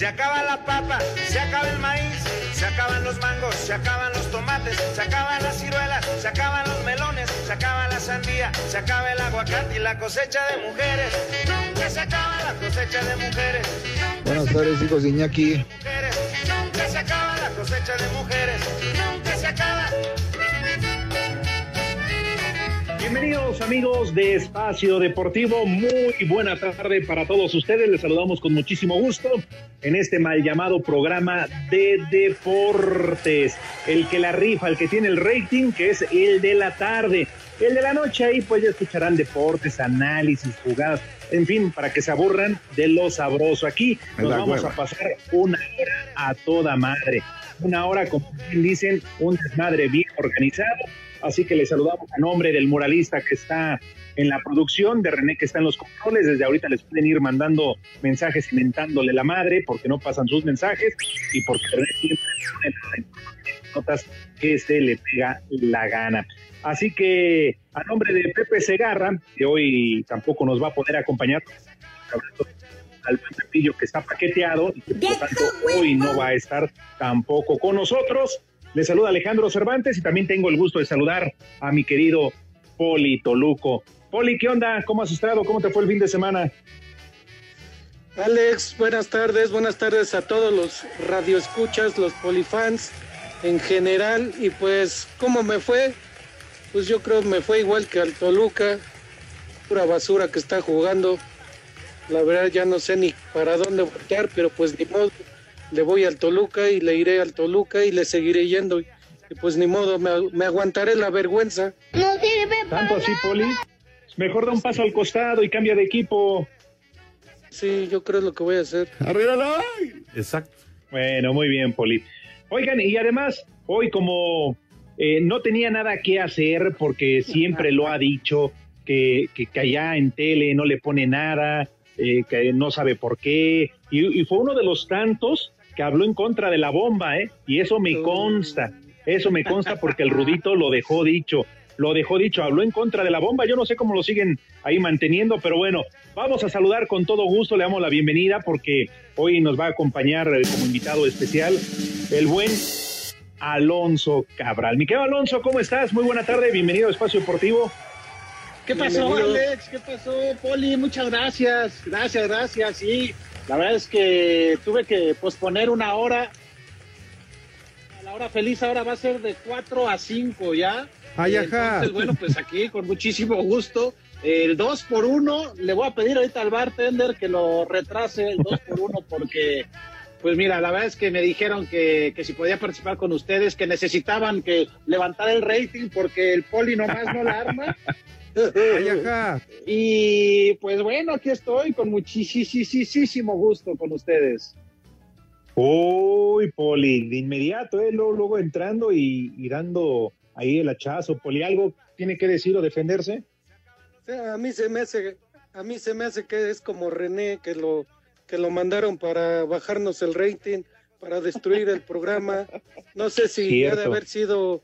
Se acaba la papa, se acaba el maíz, se acaban los mangos, se acaban los tomates, se acaban las ciruelas, se acaban los melones, se acaba la sandía, se acaba el aguacate y la cosecha de mujeres. Nunca se acaba la cosecha de mujeres. Buenas tardes, hijos de Iñaki. Nunca se acaba la cosecha de mujeres. Nunca se acaba. Bienvenidos amigos de Espacio Deportivo, muy buena tarde para todos ustedes, les saludamos con muchísimo gusto en este mal llamado programa de deportes, el que la rifa, el que tiene el rating, que es el de la tarde, el de la noche ahí pues ya escucharán deportes, análisis, jugadas, en fin, para que se aburran de lo sabroso. Aquí nos vamos a pasar una hora a toda madre, una hora como dicen, un desmadre bien organizado Así que le saludamos a nombre del muralista que está en la producción, de René que está en los controles. Desde ahorita les pueden ir mandando mensajes inventándole la madre porque no pasan sus mensajes y porque René siempre pone notas que se le pega la gana. Así que a nombre de Pepe Segarra, que hoy tampoco nos va a poder acompañar, al Pepillo que está paqueteado y que por lo tanto hoy no va a estar tampoco con nosotros. Le saluda Alejandro Cervantes y también tengo el gusto de saludar a mi querido Poli Toluco. Poli, ¿qué onda? ¿Cómo has estado? ¿Cómo te fue el fin de semana? Alex, buenas tardes, buenas tardes a todos los radioescuchas, los polifans en general. Y pues, ¿cómo me fue? Pues yo creo que me fue igual que al Toluca, pura basura que está jugando. La verdad ya no sé ni para dónde voltear, pero pues ni modo, le voy al Toluca y le iré al Toluca y le seguiré yendo. Y pues ni modo, me, aguantaré la vergüenza. No sirve Tanto así, Poli. Mejor da un paso al costado y cambia de equipo. Sí, yo creo lo que voy a hacer. ¡Arriba Exacto. Bueno, muy bien, Poli. Oigan, y además, hoy como eh, no tenía nada que hacer porque siempre lo ha dicho, que, que, que allá en tele no le pone nada, eh, que no sabe por qué, y, y, fue uno de los tantos que habló en contra de la bomba, ¿eh? Y eso me consta, eso me consta porque el Rudito lo dejó dicho, lo dejó dicho, habló en contra de la bomba, yo no sé cómo lo siguen ahí manteniendo, pero bueno, vamos a saludar con todo gusto, le damos la bienvenida porque hoy nos va a acompañar como invitado especial el buen Alonso Cabral. Mi querido Alonso, ¿cómo estás? Muy buena tarde, bienvenido a Espacio Deportivo. ¿Qué pasó, Alex? ¿Qué pasó, Poli? Muchas gracias, gracias, gracias. Sí, la verdad es que tuve que posponer una hora. La hora feliz ahora va a ser de 4 a 5 ya. Ay. Entonces, bueno, pues aquí con muchísimo gusto. El 2 por 1 le voy a pedir ahorita al bartender que lo retrase el 2 por 1 porque, pues mira, la verdad es que me dijeron que, que si podía participar con ustedes, que necesitaban que levantar el rating porque el poli nomás no la arma. Ay, ajá. Y pues bueno, aquí estoy con muchísimo gusto con ustedes. Uy, Poli, de inmediato, ¿eh? luego, luego entrando y, y, dando ahí el hachazo. Poli, ¿algo tiene que decir o defenderse? a mí se me hace, a mí se me hace que es como René, que lo, que lo mandaron para bajarnos el rating, para destruir el programa. No sé si ha de haber sido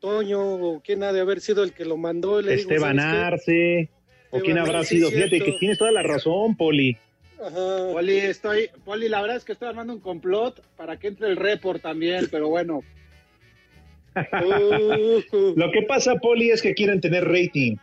Toño o quién ha de haber sido el que lo mandó. Le Esteban digo, Arce, o quién habrá sido. Fíjate que tienes toda la razón, Poli. Ajá. Poli, estoy, Poli, la verdad es que estoy armando un complot para que entre el report también, pero bueno. uh, Lo que pasa, Poli, es que quieren tener rating.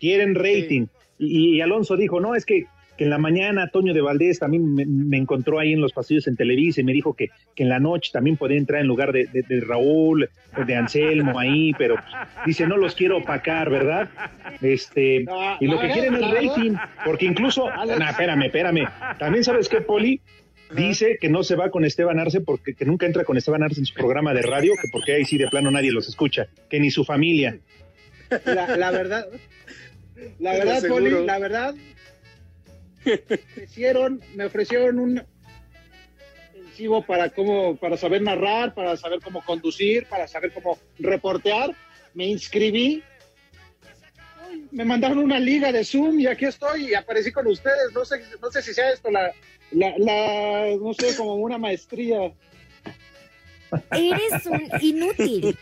Quieren rating. Sí. Y, y, Alonso dijo, no, es que, que, en la mañana Toño de Valdés también me, me, encontró ahí en los pasillos en Televisa y me dijo que, que en la noche también podía entrar en lugar de, de, de Raúl, de Anselmo ahí, pero dice, no los quiero opacar, ¿verdad? Este, no, y lo que quieren es rating, porque incluso, no, espérame, espérame, también sabes qué, Poli, dice que no se va con Esteban Arce porque que nunca entra con Esteban Arce en su programa de radio, que porque ahí sí de plano nadie los escucha, que ni su familia. La, la verdad, la verdad, Poli, la verdad, ofrecieron, me ofrecieron un intensivo para cómo, para saber narrar, para saber cómo conducir, para saber cómo reportear. Me inscribí, me mandaron una liga de Zoom y aquí estoy y aparecí con ustedes. No sé, no sé si sea esto la, la, la no sé, como una maestría. Eres un inútil.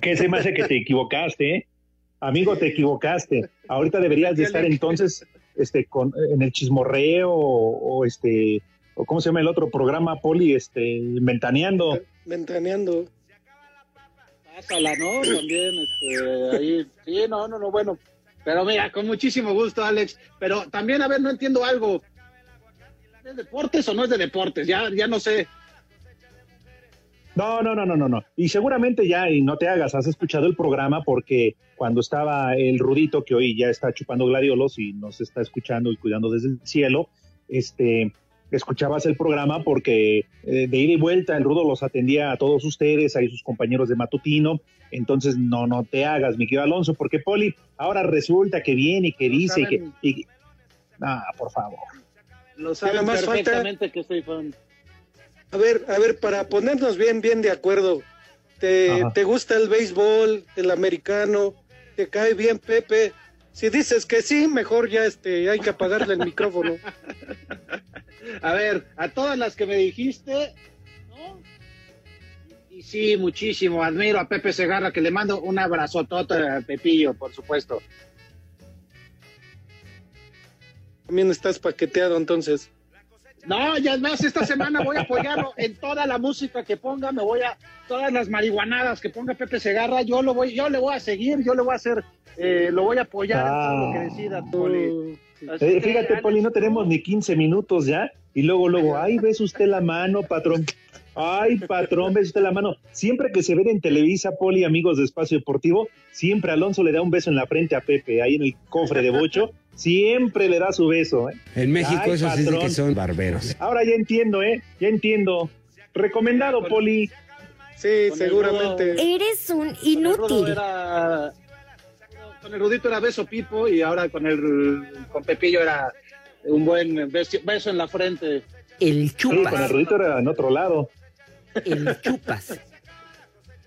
¿Qué se me hace que te equivocaste, eh? Amigo, te equivocaste. Ahorita deberías de estar entonces este, con, en el chismorreo o, o este, o cómo se llama el otro programa, Poli, este, mentaneando. Ventaneando. Pásala, ¿no? También, este, ahí, sí, no, no, no, bueno. Pero mira, con muchísimo gusto, Alex. Pero también, a ver, no entiendo algo. ¿Es de deportes o no es de deportes? Ya, ya no sé. No, no, no, no, no, no. Y seguramente ya, y no te hagas, has escuchado el programa porque cuando estaba el Rudito, que hoy ya está chupando gladiolos y nos está escuchando y cuidando desde el cielo, este, escuchabas el programa porque eh, de ida y vuelta el Rudo los atendía a todos ustedes, ahí sus compañeros de matutino. Entonces, no, no te hagas, mi querido Alonso, porque Poli ahora resulta que viene y que dice que. saben. y- Ah, por favor. Lo saben Nada más falta- perfectamente que soy fan. A ver, a ver, para ponernos bien, bien de acuerdo. ¿Te. ¿Te gusta el béisbol, el americano? ¿Te cae bien Pepe? Si dices que sí, mejor ya este, hay que apagarle el micrófono. A ver, a todas las que me dijiste, ¿no? Y sí, muchísimo. Admiro a Pepe Segarra, que le mando un abrazotote a Pepillo, por supuesto. También estás paqueteado entonces. No, ya es más, esta semana voy a apoyarlo en toda la música que ponga, me voy a, todas las marihuanadas que ponga Pepe Segarra, yo lo voy, yo le voy a seguir, yo le voy a hacer, eh, lo voy a apoyar en todo lo que decida, Poli. Eh, fíjate, Poli, no tenemos ni 15 minutos ya. Y luego, luego, ay, ves usted la mano, patrón. Ay, patrón, ves usted la mano. Siempre que se ven en Televisa, Poli, amigos de Espacio Deportivo, siempre Alonso le da un beso en la frente a Pepe, ahí en el cofre de Bocho. Siempre le da su beso, ¿eh? En México Ay, eso sí es de patrón. que son barberos. Ahora ya entiendo, ¿eh? Ya entiendo. Recomendado, Poli. Sí, seguramente. Eres un con el Rudo inútil. era- con el Rudito era beso pipo y ahora con el con Pepillo era un buen beso, beso en la frente. El Sí, con el chupas. Rudito era en otro lado. El chupas.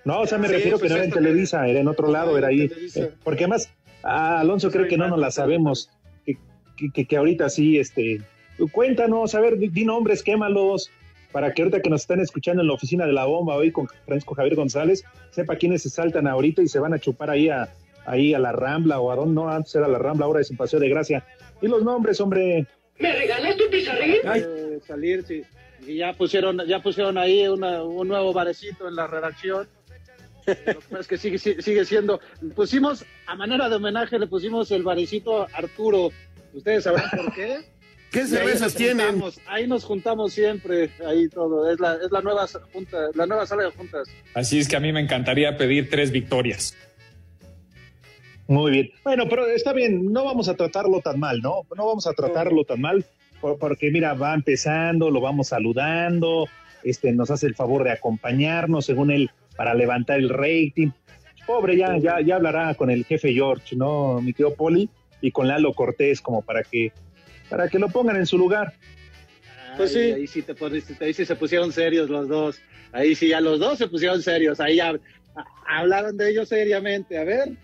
No, o sea, me Sí, refiero que no era en Televisa, era en otro lado, era ahí. Televisa. Porque además, a Alonso creo que no nos la sabemos. Que, que, que- ahorita sí, este. Cuéntanos, a ver, di, di nombres, quémalos, para que ahorita que nos están escuchando en la oficina de la bomba hoy con Francisco Javier González, sepa quiénes se saltan ahorita y se van a chupar ahí a, ahí a la Rambla o a dónde no, antes era la Rambla, ahora es en Paseo de Gracia. Y los nombres, hombre. Eh, salir, sí. Y ya pusieron, ya pusieron ahí una- un nuevo barecito en la redacción. Lo que pasa es que sigue, sigue siendo. Pusimos, a manera de homenaje, le pusimos el barecito Arturo. Ustedes sabrán por qué. ¿Qué cervezas tienen? Ahí nos juntamos siempre, ahí todo. Es la, es la nueva junta, la nueva sala de juntas. Así es que a mí me encantaría pedir tres victorias. Muy bien. Bueno, pero está bien, no vamos a tratarlo tan mal, ¿no? No vamos a tratarlo tan mal, por- porque mira, va empezando, lo vamos saludando, este, nos hace el favor de acompañarnos, según él, para levantar el rating. Pobre, ya, ya, ya hablará con el jefe George, ¿no, mi tío Poli? Y con Lalo Cortés, como para que, para que lo pongan en su lugar. Pues sí. Ahí sí, te pones- ahí sí se pusieron serios los dos. Ahí sí, ya los dos se pusieron serios. Ahí ya hablaron de ellos seriamente. A ver.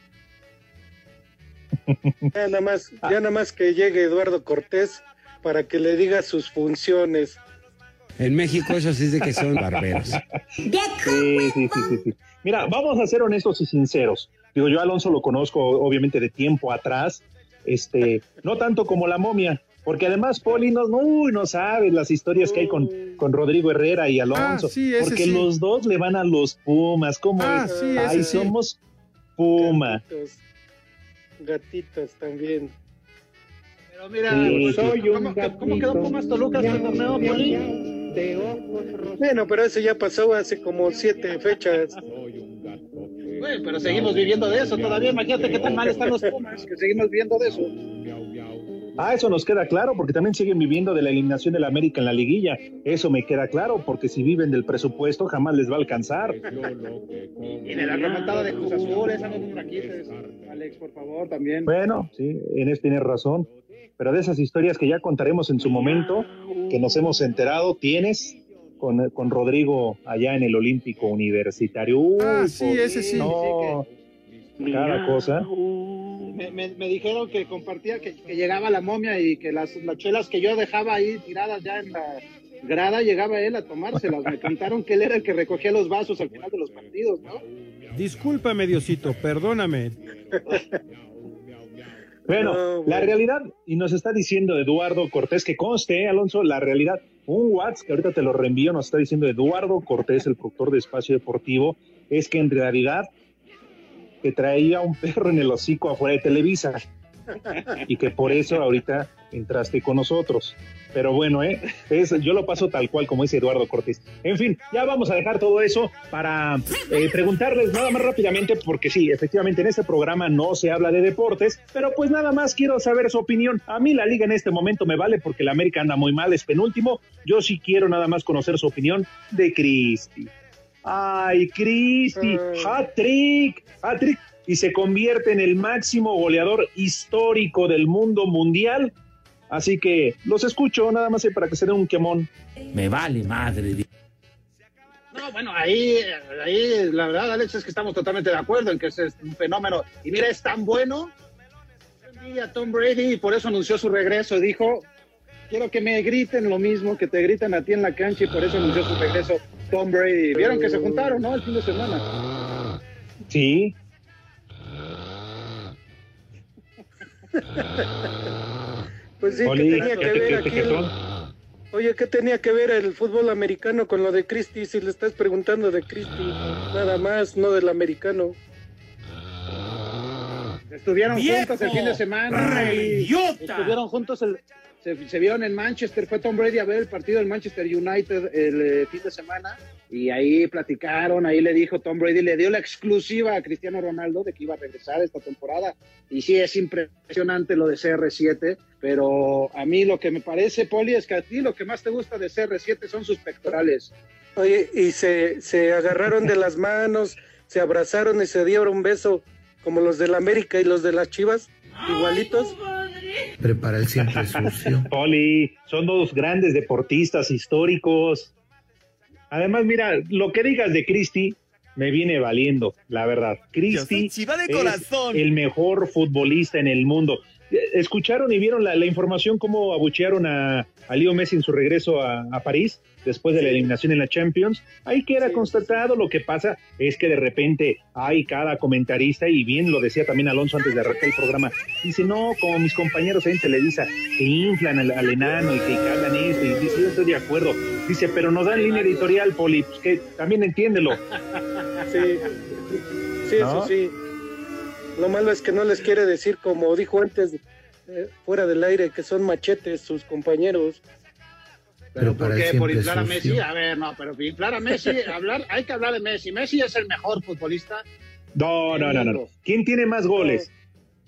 Ya nada más, ya nada más que llegue Eduardo Cortés para que le diga sus funciones. En México eso sí es de que son barberos. Sí, sí, sí, sí, sí. Mira, vamos a ser honestos y sinceros. Digo, yo a Alonso lo conozco obviamente de tiempo atrás, este, no tanto como la momia, porque además Poli no, uy, no sabe las historias que hay con, con Rodrigo Herrera y Alonso, Ah, sí, ese porque sí. los dos le van a los Pumas, ¿cómo Ah, es? sí, sí. somos Puma. Gatitos, gatitos también. Pero mira, Sí, ¿cómo, sí. cómo- cómo quedó Pumas Toluca este torneo, Poli? Bueno, pero eso ya pasó hace como siete fechas. Güey, pero seguimos viviendo de eso todavía. Imagínate qué tan mal están los Pumas, que seguimos viviendo de eso. Ah, eso nos queda claro, porque también siguen viviendo de la eliminación del América en la liguilla. Eso me queda claro, porque si viven del presupuesto jamás les va a alcanzar. Y de la remontada de Cruz Azul, esa no. Alex, por favor, también. Bueno, sí, en eso tienes razón. Pero de esas historias que ya contaremos en su momento, que nos hemos enterado, tienes con, con Rodrigo allá en el Olímpico Universitario. Uy, Ah, sí, por- ese sí. No, cada cosa. Me, me- me dijeron que compartía que, que llegaba la momia y que las, las chelas que yo dejaba ahí tiradas ya en la grada, llegaba él a tomárselas. Me contaron que él era el que recogía los vasos al final de los partidos, ¿no? Discúlpame, Diosito, perdóname. Bueno, la realidad, y nos está diciendo Eduardo Cortés, que conste, eh, Alonso, la realidad, un WhatsApp que ahorita te lo reenvío, nos está diciendo Eduardo Cortés, el productor de Espacio Deportivo, es que en realidad te traía un perro en el hocico afuera de Televisa y que por eso ahorita entraste con nosotros. Pero bueno, ¿eh? Es, yo lo paso tal cual como dice Eduardo Cortés. En fin, ya vamos a dejar todo eso para eh, preguntarles nada más rápidamente, porque sí, efectivamente en este programa no se habla de deportes, pero pues nada más quiero saber su opinión. A mí la liga en este momento me vale porque la América anda muy mal, es penúltimo. Yo sí quiero nada más conocer su opinión de Cristi. Ay, Cristi, hat-trick, hat-trick, y se convierte en el máximo goleador histórico del mundo mundial. Así que los escucho nada más para que se den un quemón. Me vale madre. No, bueno, ahí, ahí la verdad, Alex, es que estamos totalmente de acuerdo en que ese es un fenómeno. Y mira, es tan bueno. Y a Tom Brady, y por eso anunció su regreso. Dijo: Quiero que me griten lo mismo que te gritan a ti en la cancha, y por eso anunció su regreso Tom Brady. Vieron que se juntaron, ¿no? El fin de semana. Sí. Pues sí, Oli, ¿qué tenía que te- ver aquí? el-. Oye, ¿qué tenía que ver el fútbol americano con lo de Christie? Si le estás preguntando de Christie, nada más, no del americano. Estuvieron ¡Viejo! juntos el fin de semana. Estuvieron juntos, el- se, se vieron en Manchester. Fue Tom Brady a ver el partido del Manchester United el eh, fin de semana. Y ahí platicaron, ahí le dijo Tom Brady, le dio la exclusiva a Cristiano Ronaldo de que iba a regresar esta temporada. Y sí, es impresionante lo de CR7. Pero a mí lo que me parece, Poli, es que a ti lo que más te gusta de CR7 son sus pectorales. Oye, y se, se agarraron de las manos, se abrazaron y se dieron un beso como los del América y los de las Chivas, igualitos. Prepara el siempre sucio. Poli, son dos grandes deportistas históricos. Además, mira, lo que digas de Cristi me viene valiendo, la verdad. Cristi chiva de es corazón. el mejor futbolista en el mundo. Eh, ¿Escucharon y vieron la, la información cómo abuchearon a, a Leo Messi en su regreso a, a París después de la eliminación en la Champions? Ahí queda constatado. Lo que pasa es que de repente hay cada comentarista, y bien lo decía también Alonso antes de arrancar el programa, dice, no, como mis compañeros en Televisa, que inflan al, al enano y que hablan esto, y dice, yo estoy de acuerdo. Dice, pero nos dan línea editorial, Poli, pues que también entiéndelo. Sí, sí, ¿No? eso sí. Lo malo es que no les quiere decir, como dijo antes, eh, fuera del aire, que son machetes sus compañeros. ¿Pero por qué? ¿Por inflar a Messi? A ver, no, pero inflar a Messi, hablar, hay que hablar de Messi. Messi es el mejor futbolista. No, no, no, no. ¿Quién tiene más goles?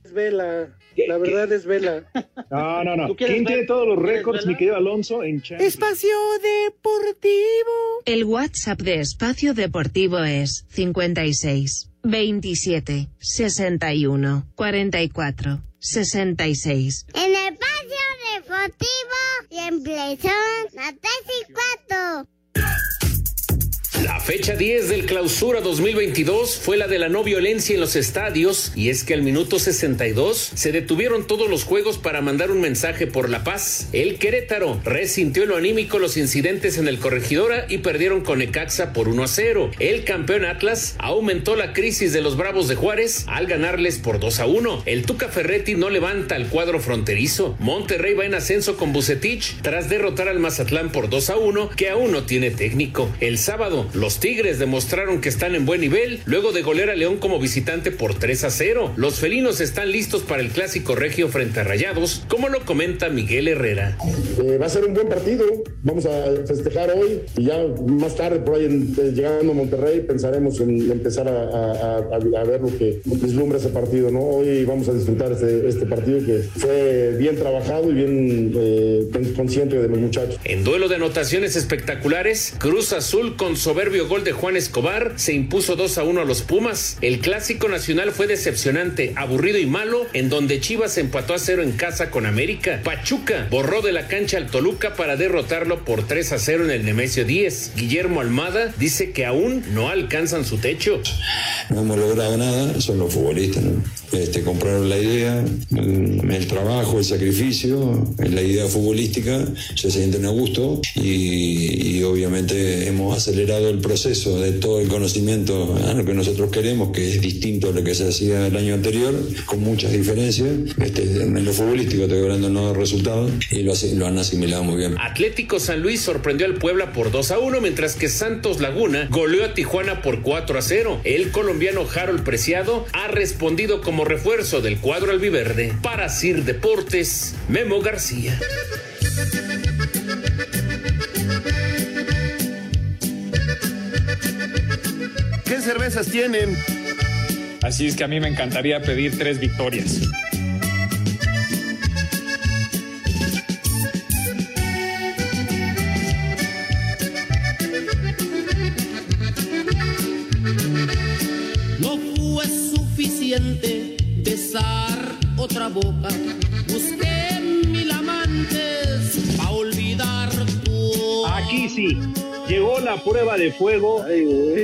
Es Vela, la verdad es Vela. No, no, no. ¿Tú quieres ¿Quién ver- tiene todos los récords, mi querido Alonso, en Champions? Espacio Deportivo. El WhatsApp de Espacio Deportivo es 56 27 61 44 66. En el siempre son las fecha 10 del clausura 2022 fue la de la no violencia en los estadios y es que al minuto 62 se detuvieron todos los juegos para mandar un mensaje por la paz. El Querétaro resintió en lo anímico los incidentes en el Corregidora y perdieron con Ecaxa por 1 a 0. El campeón Atlas aumentó la crisis de los Bravos de Juárez al ganarles por 2 a 1. El Tuca Ferretti no levanta el cuadro fronterizo. Monterrey va en ascenso con Bucetich tras derrotar al Mazatlán por 2 a 1 que aún no tiene técnico. El sábado los Tigres demostraron que están en buen nivel luego de golear a León como visitante por 3 a 0. Los felinos están listos para el clásico regio frente a Rayados, como lo comenta Miguel Herrera. Eh, va a ser un buen partido. Vamos a festejar hoy y ya más tarde, por ahí en- eh, llegando a Monterrey, pensaremos en empezar a, a- a- a ver lo que vislumbra ese partido. ¿no? Hoy vamos a disfrutar este, este partido que fue bien trabajado y bien eh, consciente de los muchachos. En duelo de anotaciones espectaculares, Cruz Azul con soberbio gol de Juan Escobar, se impuso 2 a 1 a los Pumas. El clásico nacional fue decepcionante, aburrido y malo, en donde Chivas empató a cero en casa con América. Pachuca borró de la cancha al Toluca para derrotarlo por 3 a 0 en el Nemesio 10. Guillermo Almada dice que aún no alcanzan su techo. No hemos logrado nada, son los futbolistas, ¿no? Este, compraron la idea, el, el trabajo, el sacrificio, la idea futbolística, se sienten a gusto y, y obviamente hemos acelerado el proceso de todo el conocimiento a lo que nosotros queremos, que es distinto a lo que se hacía el año anterior, con muchas diferencias. Este, en lo futbolístico estoy hablando no de resultados y lo, lo han asimilado muy bien. Atlético San Luis sorprendió al Puebla por 2 a 1, mientras que Santos Laguna goleó a Tijuana por 4 a 0. El colombiano Harold Preciado ha respondido como refuerzo del cuadro albiverde. Para Sir Deportes, Memo García. ¿Qué cervezas tienen? Así es que a mí me encantaría pedir tres victorias. La prueba de fuego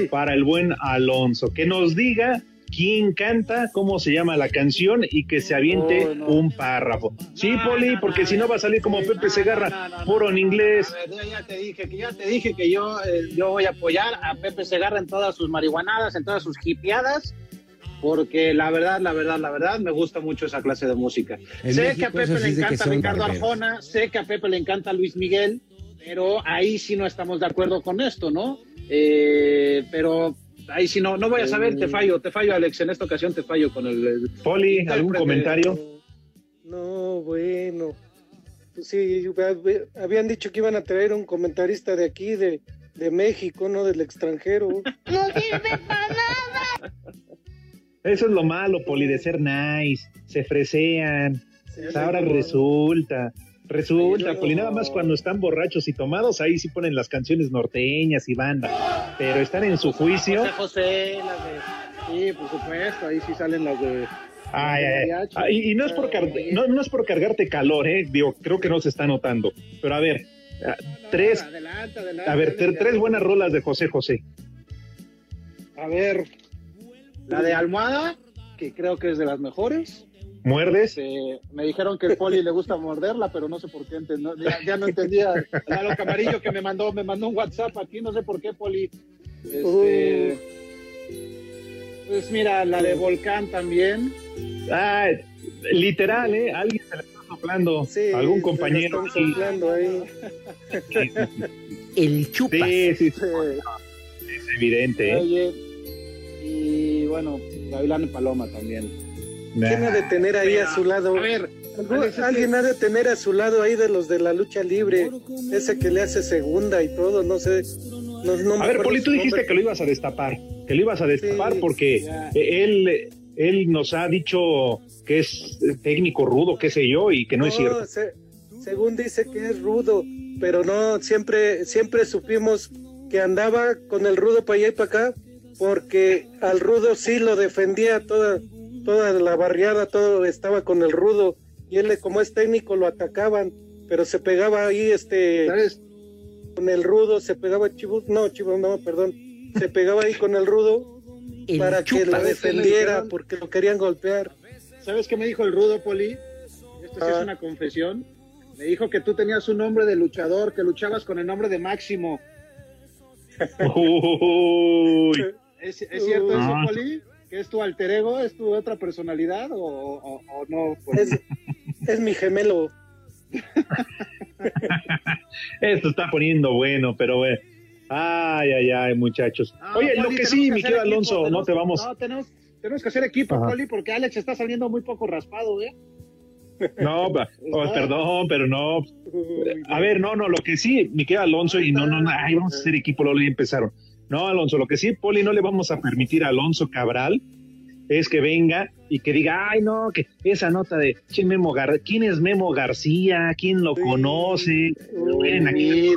para el buen Alonso. Que nos diga quién canta, cómo se llama la canción y que se aviente Oh, no. un párrafo. Sí, Poli, porque si no va a salir como Pepe Segarra, puro en inglés. A ver, yo ya te dije que ya te dije que yo, eh, yo voy a apoyar a Pepe Segarra en todas sus marihuanadas, en todas sus hipiadas, porque la verdad, la verdad, la verdad, me gusta mucho esa clase de música. En sé México que a Pepe le encanta Ricardo barberos. Arjona, sé que a Pepe le encanta Luis Miguel, pero ahí sí no estamos de acuerdo con esto, ¿no? Eh, pero ahí sí no, no voy a saber, te fallo, te fallo, Alex, en esta ocasión te fallo con el... el- Poli, ¿algún comentario? No, bueno. Pues sí, hab- habían dicho que iban a traer un comentarista de aquí, de, de México, no del extranjero. No sirve para nada. Eso es lo malo, Poli, de ser nice. Se fresean. Ahora resulta. Resulta, Poli, nada más cuando están borrachos y tomados, ahí sí ponen las canciones norteñas y banda. Pero están en su juicio. José José, las de... Sí, por supuesto, ahí sí salen las de... Ay, ay, ay. Y, y no, es por car- no, no es por cargarte calor, ¿eh? Digo, creo que no se está notando. Pero a ver, ah, tres, Adelante, adelante. a ver, adelante. tres buenas rolas de José José. A ver, la de Almohada, que creo que es de las mejores. ¿Muerdes? Me dijeron que el poli le gusta morderla, pero no sé por qué. ya, ya no entendía. Lalo Camarillo que me mandó, me mandó un WhatsApp aquí, no sé por qué, poli. Este, pues mira, la de Volcán también. Ah, literal, ¿eh? Alguien se le está soplando. Algún compañero. Están soplando ahí. El chupas. Sí, sí, sí. Es evidente, ¿eh? Oye, y bueno, Gavilán y Paloma también. ¿Quién ha de tener ahí a su lado? A ver, Alguien que- ha de tener a su lado ahí de los de la lucha libre, ese que le hace segunda y todo, no sé. No, no me A ver, Poli, tú dijiste que lo ibas a destapar, que lo ibas a destapar Sí, porque ya. eh, él, él nos ha dicho que es técnico rudo, qué sé yo, y que no, es cierto. se- según dice que es rudo, pero no, siempre, siempre supimos que andaba con el rudo para allá y para acá, porque al rudo sí lo defendía toda, toda la barriada, todo estaba con el rudo, y él como es técnico lo atacaban, pero se pegaba ahí este con el rudo, se pegaba Chivus, no, Chivus, no, perdón, se pegaba ahí con el rudo El para que lo defendiera, porque lo querían golpear. ¿Sabes qué me dijo el rudo, Poli? Esto sí Ah. es una confesión. Me dijo que tú tenías un nombre de luchador, que luchabas con el nombre de Máximo. Uy. ¿Es, es cierto eso, Ah. Poli? ¿Que es tu alter ego? ¿Es tu otra personalidad o, o- o no? Poli? Es, es mi gemelo. Esto está poniendo bueno, pero eh, ay, ay, ay, muchachos. No, Oye, lo que sí, mi querido equipo, Alonso, no te vamos. No, tenemos, tenemos que hacer equipo, Ajá. Poli, porque Alex está saliendo muy poco raspado, ¿eh? No, pa- oh, perdón, pero no. A ver, no, no, lo que sí, mi querido Alonso, y no, no, no, ay, vamos a hacer equipo, lo ya empezaron. No, Alonso, lo que sí, Poli, no le vamos a permitir a Alonso Cabral es que venga y que diga, ay, no, que esa nota de ¿quién, Memo Gar ¿quién es Memo García? ¿Quién lo conoce? Miren aquí,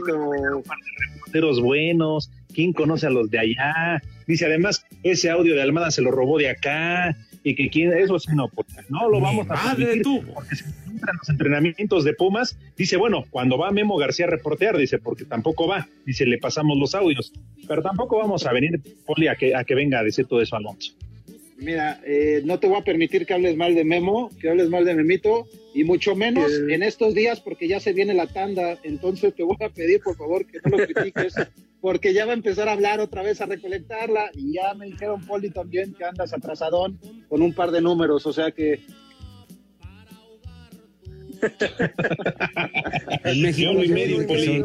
reporteros buenos, ¿quién conoce a los de allá? Dice, además, ese audio de Almada se lo robó de acá y que quién, eso sí no, pues, no lo vamos a permitir porque se encuentran los entrenamientos de Pumas. Dice, bueno, cuando va Memo García a reportear, dice, porque tampoco va, dice, le pasamos los audios, pero tampoco vamos a venir, Poli, a que, a que venga a decir todo eso Alonso. Mira, eh, no te voy a permitir que hables mal de Memo, que hables mal de Memito, y mucho menos en estos días porque ya se viene la tanda. Entonces te voy a pedir, por favor, que no lo critiques, porque ya va a empezar a hablar otra vez, a recolectarla. Y ya me dijeron, Poli, también que andas atrasadón con un par de números. O sea que En México uno y medio, Poli.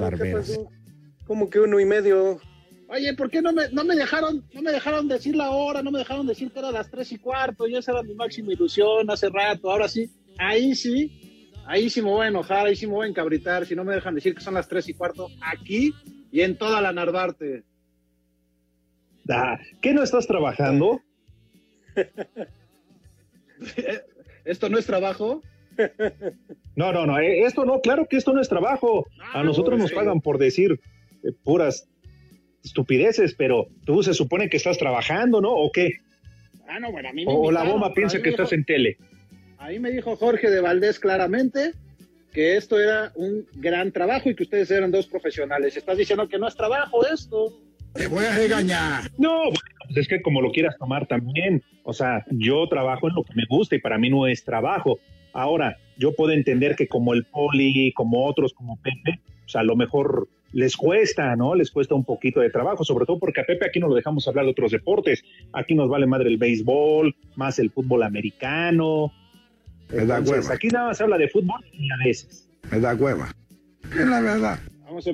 ¿Cómo que uno y medio? Oye, ¿por qué no me, no me dejaron, no me dejaron decir la hora, no me dejaron decir que era las tres y cuarto? Y esa era mi máxima ilusión hace rato. Ahora sí, ahí sí, ahí sí me voy a enojar, ahí sí me voy a encabritar. Si no me dejan decir que son las tres y cuarto aquí y en toda la Narvarte. Ah, ¿Qué no estás trabajando? ¿Esto no es trabajo? No, no, no, eh, esto no, claro que esto no es trabajo. A nosotros nos pagan por decir eh, puras estupideces, pero tú se supone que estás trabajando, ¿no? ¿O qué? Ah, no, bueno, a mí me O, la bomba piensa que estás en tele. Ahí me dijo Jorge de Valdés claramente que esto era un gran trabajo y que ustedes eran dos profesionales. Estás diciendo que no es trabajo esto. Te voy a regañar. No, bueno, pues es que como lo quieras tomar también. O sea, yo trabajo en lo que me gusta y para mí no es trabajo. Ahora, yo puedo entender que como el Poli, como otros, como Pepe, o sea, a lo mejor les cuesta, ¿no? Les cuesta un poquito de trabajo, sobre todo porque a Pepe aquí no lo dejamos hablar de otros deportes. Aquí nos vale madre el béisbol, más el fútbol americano. Me da Entonces, hueva. aquí nada más se habla de fútbol y a veces. Me da hueva. Es la verdad. Vamos a,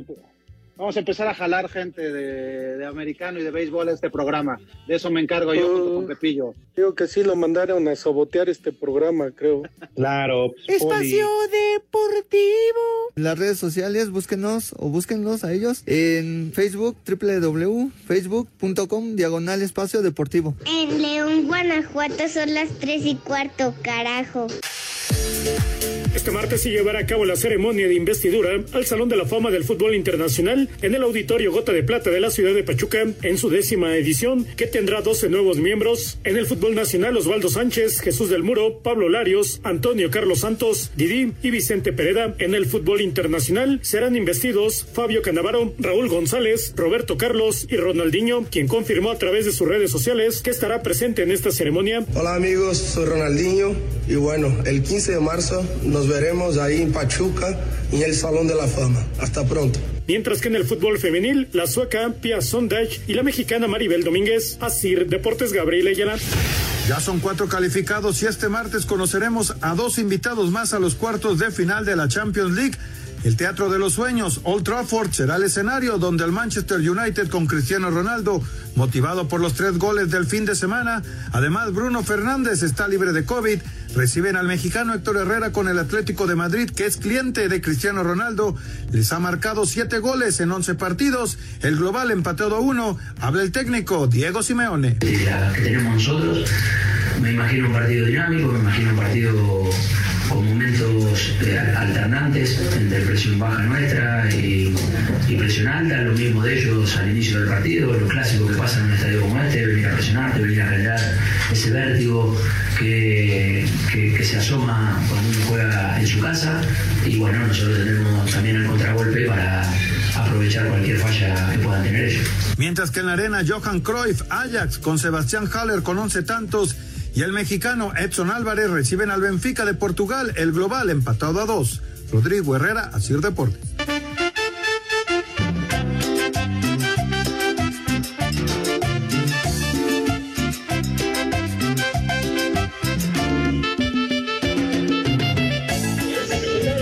vamos a empezar a jalar gente de, de americano y de béisbol a este programa. De eso me encargo yo junto con Pepillo. Digo que sí lo mandaron a sabotear este programa, creo. Claro. Espacio Deportivo. Las redes sociales, búsquenos o búsquenlos a ellos en Facebook, www.facebook.com, diagonal espacio deportivo. En León, Guanajuato son las tres y cuarto, carajo. Este martes se llevará a cabo la ceremonia de investidura al Salón de la Fama del Fútbol Internacional en el Auditorio Gota de Plata de la ciudad de Pachuca en su décima edición, que tendrá 12 nuevos miembros. En el fútbol nacional, Osvaldo Sánchez, Jesús del Muro, Pablo Larios, Antonio Carlos Santos, Didi y Vicente Pereda. En el fútbol internacional serán investidos Fabio Canavaro, Raúl González, Roberto Carlos y Ronaldinho, quien confirmó a través de sus redes sociales que estará presente en esta ceremonia. Hola amigos, soy Ronaldinho y bueno, el 15 de marzo nos veremos ahí en Pachuca en el Salón de la Fama. Hasta pronto. Mientras que en el fútbol femenil, la sueca Pia Sondage y la mexicana Maribel Domínguez, Asir Deportes Gabriel Ayala. Ya son cuatro calificados y este martes conoceremos a dos invitados más a los cuartos de final de la Champions League. El Teatro de los Sueños, Old Trafford, será el escenario donde el Manchester United con Cristiano Ronaldo, motivado por los tres goles del fin de semana, además Bruno Fernández está libre de COVID, reciben al mexicano Héctor Herrera con el Atlético de Madrid, que es cliente de Cristiano Ronaldo, les ha marcado siete goles en once partidos, el global empatado a uno, habla el técnico Diego Simeone. tenemos nosotros. Me imagino un partido dinámico, me imagino un partido con momentos eh, alternantes entre presión baja nuestra y, y presión alta, lo mismo de ellos al inicio del partido, lo clásico que pasa en un estadio como este, venir a presionarte, venir a generar ese vértigo que, que- que se asoma cuando uno juega en su casa y bueno, nosotros tenemos también el contragolpe para aprovechar cualquier falla que puedan tener ellos. Mientras que en la arena Johan Cruyff, Ajax con Sebastián Haller con 11 tantos y el mexicano Edson Álvarez reciben al Benfica de Portugal, el global empatado a dos. Rodrigo Herrera, Asir Deportes.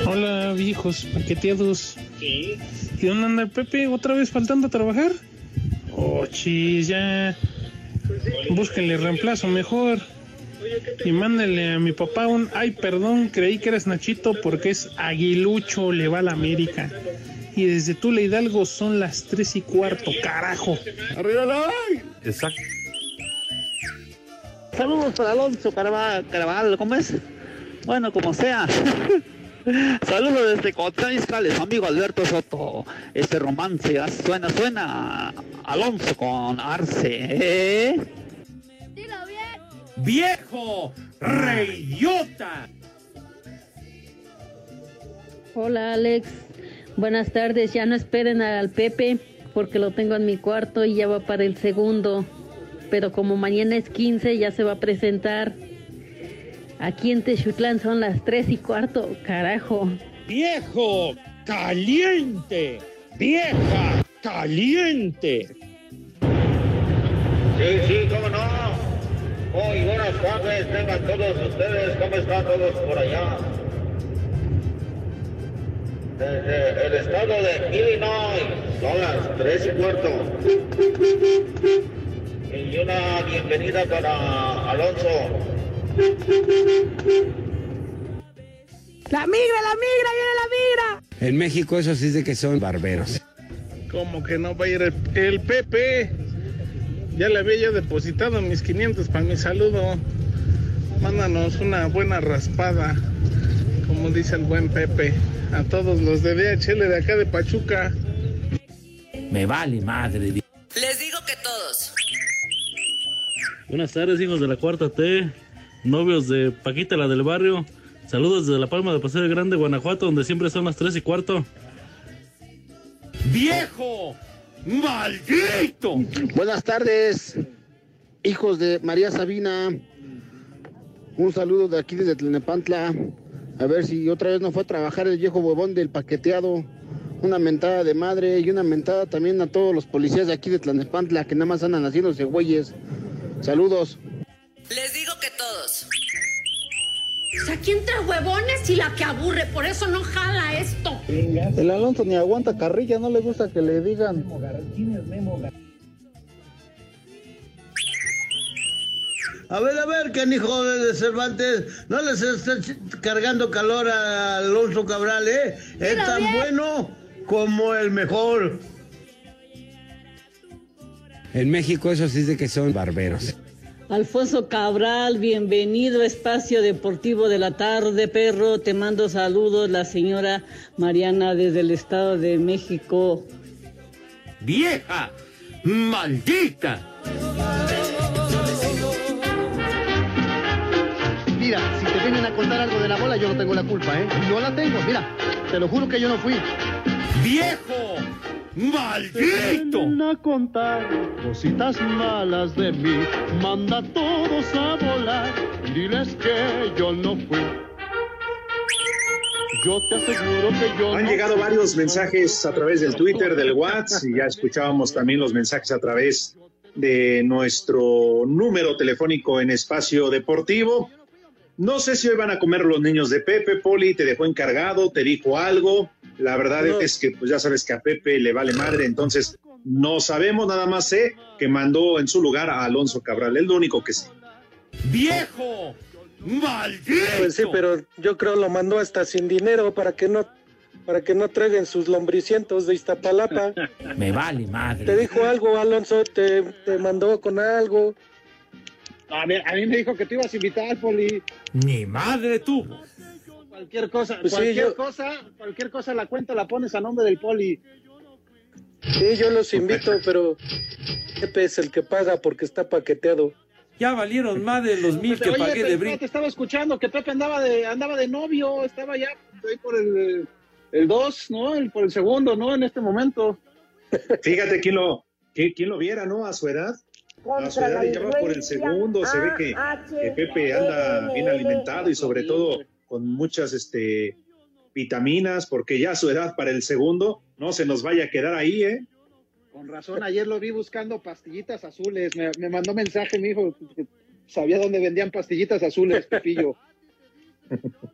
Hola, viejos paqueteados. ¿Y dónde anda el Pepe? ¿Otra vez faltando a trabajar? Oh, chis, ya. Búsquenle reemplazo mejor. Y mándenle a mi papá un. Ay, perdón, creí que eres Nachito porque es aguilucho, le va a la América. Y desde Tula Hidalgo son las tres y cuarto, carajo. ¡Arriba la Exacto. Saludos para Alonso Carvajal, ¿cómo es? Bueno, como sea. Saludos desde Cotlán Izcalli, su amigo Alberto Soto. Este romance ya suena, suena Alonso con Arce, ¿eh? ¡Viejo! ¡Reyota! Hola Alex, buenas tardes. Ya no esperen al Pepe porque lo tengo en mi cuarto y ya va para el segundo. Pero como mañana es 15 ya se va a presentar. Aquí en Texutlán son las 3 y cuarto, carajo. ¡Viejo! ¡Caliente! ¡Vieja! ¡Caliente! Sí, sí, cómo no. Buenas tardes, tengan todos ustedes. ¿Cómo están todos por allá? Desde el estado de Illinois, son las tres y cuarto. Y una bienvenida para Alonso. La migra, la migra, viene la migra. En México eso sí es de que son barberos. ¿Cómo que no va a ir el, el Pepe? Ya le había yo depositado mis 500 para mi saludo. Mándanos una buena raspada, como dice el buen Pepe, a todos los de DHL de acá de Pachuca. Me vale madre. Les digo que todos. Buenas tardes, hijos de la cuarta T, novios de Paquita, la del barrio. Saludos desde La Palma de Paseo Grande, Guanajuato, donde siempre son las 3 y cuarto. ¡Viejo! ¡Maldito! Buenas tardes, hijos de María Sabina. Un saludo de aquí desde Tlenepantla. A ver si otra vez no fue a trabajar el viejo huevón del paqueteado. Una mentada de madre y una mentada también a todos los policías de aquí de Tlanepantla que nada más andan haciéndose güeyes. Saludos. Les digo que todos. O sea, aquí entre huevones y la que aburre, por eso no jala esto. El Alonso ni aguanta carrilla, no le gusta que le digan. A ver, a ver, canijo de Cervantes, no les estés cargando calor a Alonso Cabral, ¿eh? Es tan bueno como el mejor. En México eso sí es de que son barberos. Alfonso Cabral, bienvenido a Espacio Deportivo de la Tarde, perro. Te mando saludos, la señora Mariana desde el Estado de México. ¡Vieja! ¡Maldita! Mira, si te vienen a contar algo de la bola, yo no tengo la culpa, ¿eh? Yo la tengo, mira, te lo juro que yo no fui. ¡Viejo! ¡Maldito! Vienen a contar cositas malas de mí, manda a todos a volar, diles que yo no fui. Yo te aseguro que yo Han no llegado fui. varios mensajes a través del Twitter, del WhatsApp, y ya escuchábamos también los mensajes a través de nuestro número telefónico en espacio deportivo. No sé si hoy van a comer los niños de Pepe, Poli, te dejó encargado, te dijo algo. La verdad No. es que pues ya sabes que a Pepe le vale madre, entonces no sabemos, nada más sé que mandó en su lugar a Alonso Cabral, es lo único que sé. ¡Viejo! ¡Maldito! Pues sí, pero yo creo lo mandó hasta sin dinero para que no para que no traigan sus lombricientos de Iztapalapa. Me vale madre. ¿Te dijo algo, Alonso? ¿Te, te mandó con algo? A mí, a mí me dijo que te ibas a invitar, Poli. Ni madre tuvo. Cualquier cosa, Pues sí, cualquier yo- cosa, cualquier cosa la cuenta la pones a nombre del Poli. Sí, yo los invito, pero Pepe es el que paga porque está paqueteado. Ya valieron más de los mil que Oye, pagué de no, brinco. te estaba escuchando que Pepe andaba de andaba de novio, estaba ya ahí por el el 2, ¿no? El, por el segundo, ¿no? En este momento. Fíjate quién lo, qui- quién lo viera, ¿no? A su edad. A su edad y ya va por el segundo, se ve que, que Pepe anda bien alimentado y sobre todo con muchas este, vitaminas, porque ya a su edad para el segundo no se nos vaya a quedar ahí, ¿eh? Con razón, ayer lo vi buscando pastillitas azules. Me, me mandó mensaje, mi hijo, sabía dónde vendían pastillitas azules, Pepillo.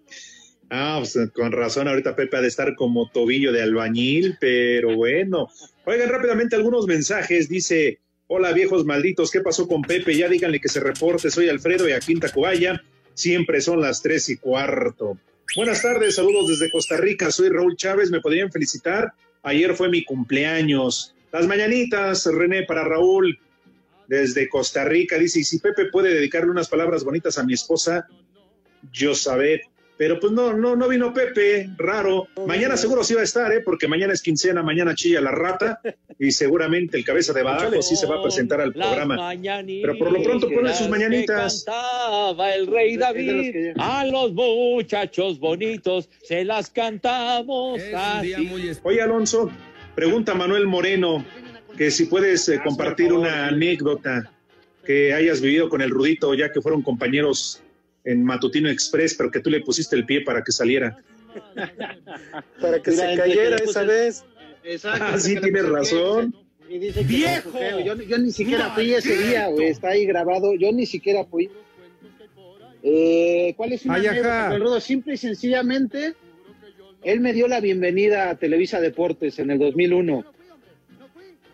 Ah, pues con razón, ahorita Pepe ha de estar como tobillo de albañil, pero bueno. Oigan rápidamente algunos mensajes, dice, hola viejos malditos, ¿qué pasó con Pepe? Ya díganle que se reporte, soy Alfredo y aquí en Tacubaya, siempre son las tres y cuarto. Buenas tardes, saludos desde Costa Rica, soy Raúl Chávez, ¿me podrían felicitar? Ayer fue mi cumpleaños. Las mañanitas, René, para Raúl, desde Costa Rica, dice, y si Pepe puede dedicarle unas palabras bonitas a mi esposa, Yosabet, Pero pues no, no, no vino Pepe, raro. Mañana seguro sí va a estar, ¿eh? porque mañana es quincena, mañana chilla la rata y seguramente el cabeza de badajo sí se va a presentar al programa. Pero por lo pronto ponle sus mañanitas. Cantaba el rey David, a los muchachos bonitos se las cantamos así. Oye, Alonso, pregunta Manuel Moreno que si puedes eh, compartir una anécdota que hayas vivido con el Rudito, ya que fueron compañeros en Matutino Express, pero que tú le pusiste el pie para que saliera. Para que Mira, se cayera que esa vez. Exacto. Ah, sí, tienes razón. Y dice que ¡Viejo! Yo, yo ni siquiera fui ese día, güey. Está ahí grabado. Yo ni siquiera fui. Eh, ¿Cuál es una anécdota? Simple y sencillamente, él me dio la bienvenida a Televisa Deportes en el 2001.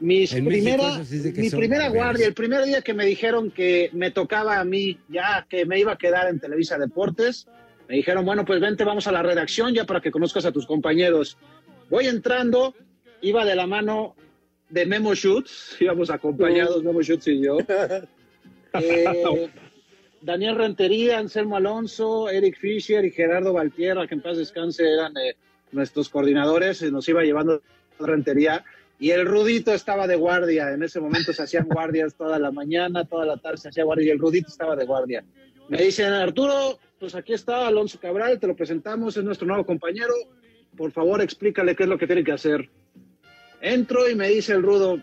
Mis En primera, mi primera guardia, el primer día que me dijeron que me tocaba a mí, ya que me iba a quedar en Televisa Deportes, me dijeron, bueno, pues vente, vamos a la redacción ya para que conozcas a tus compañeros. Voy entrando, iba de la mano de Memo Schutz, íbamos acompañados, Memo Schutz y yo. Eh, Daniel Rentería, Anselmo Alonso, Eric Fischer y Gerardo Valtierra, que en paz descanse, eran eh, nuestros coordinadores, y nos iba llevando Rentería. Y el Rudito estaba de guardia, en ese momento se hacían guardias toda la mañana, toda la tarde se hacía guardia, y el Rudito estaba de guardia. Me dicen, Arturo, pues aquí está Alonso Cabral, te lo presentamos, es nuestro nuevo compañero, por favor explícale qué es lo que tiene que hacer. Entro y me dice el Rudo,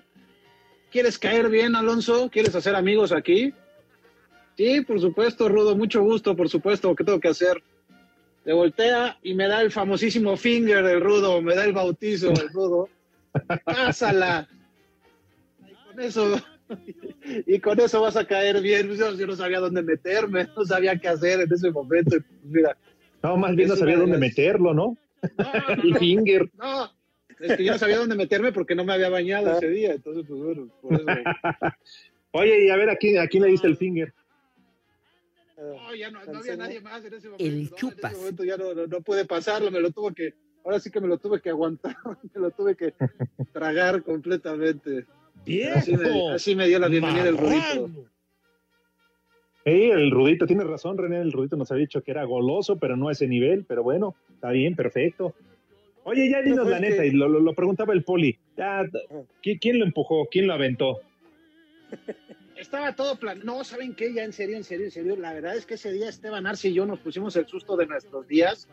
¿quieres caer bien, Alonso? ¿Quieres hacer amigos aquí? Sí, por supuesto, Rudo, mucho gusto, por supuesto, ¿qué tengo que hacer? Se voltea y me da el famosísimo finger del Rudo, me da el bautizo del Rudo. Pásala. Y con eso, y con eso vas a caer bien. Yo, yo no sabía dónde meterme, no sabía qué hacer en ese momento. pues mira, No, más bien no sabía dónde las- meterlo, ¿no? El finger. no, es que yo no sabía dónde meterme porque no me había bañado ese día. Entonces, pues bueno, por eso. Oye, y a ver, ¿a quién, a quién le diste el finger? No, ya no, no había nadie más en ese momento. El ¿no? En chupas. ese momento ya no, no, no pude pasarlo, me lo tuve que, ahora sí que me lo tuve que aguantar, me lo tuve que tragar completamente. Así me, así me dio la bienvenida el Rudito. Sí, el Rudito, tiene razón, René, el Rudito nos había dicho que era goloso, pero no a ese nivel, pero bueno, está bien, perfecto. Oye, ya dinos la neta, que- y lo, lo- lo preguntaba el poli. Ya, ¿qui- ¿Quién lo empujó? ¿Quién lo aventó? Estaba todo plan. No, ¿saben qué? Ya en serio, en serio, en serio. La verdad es que ese día Esteban Arce y yo nos pusimos el susto de nuestros días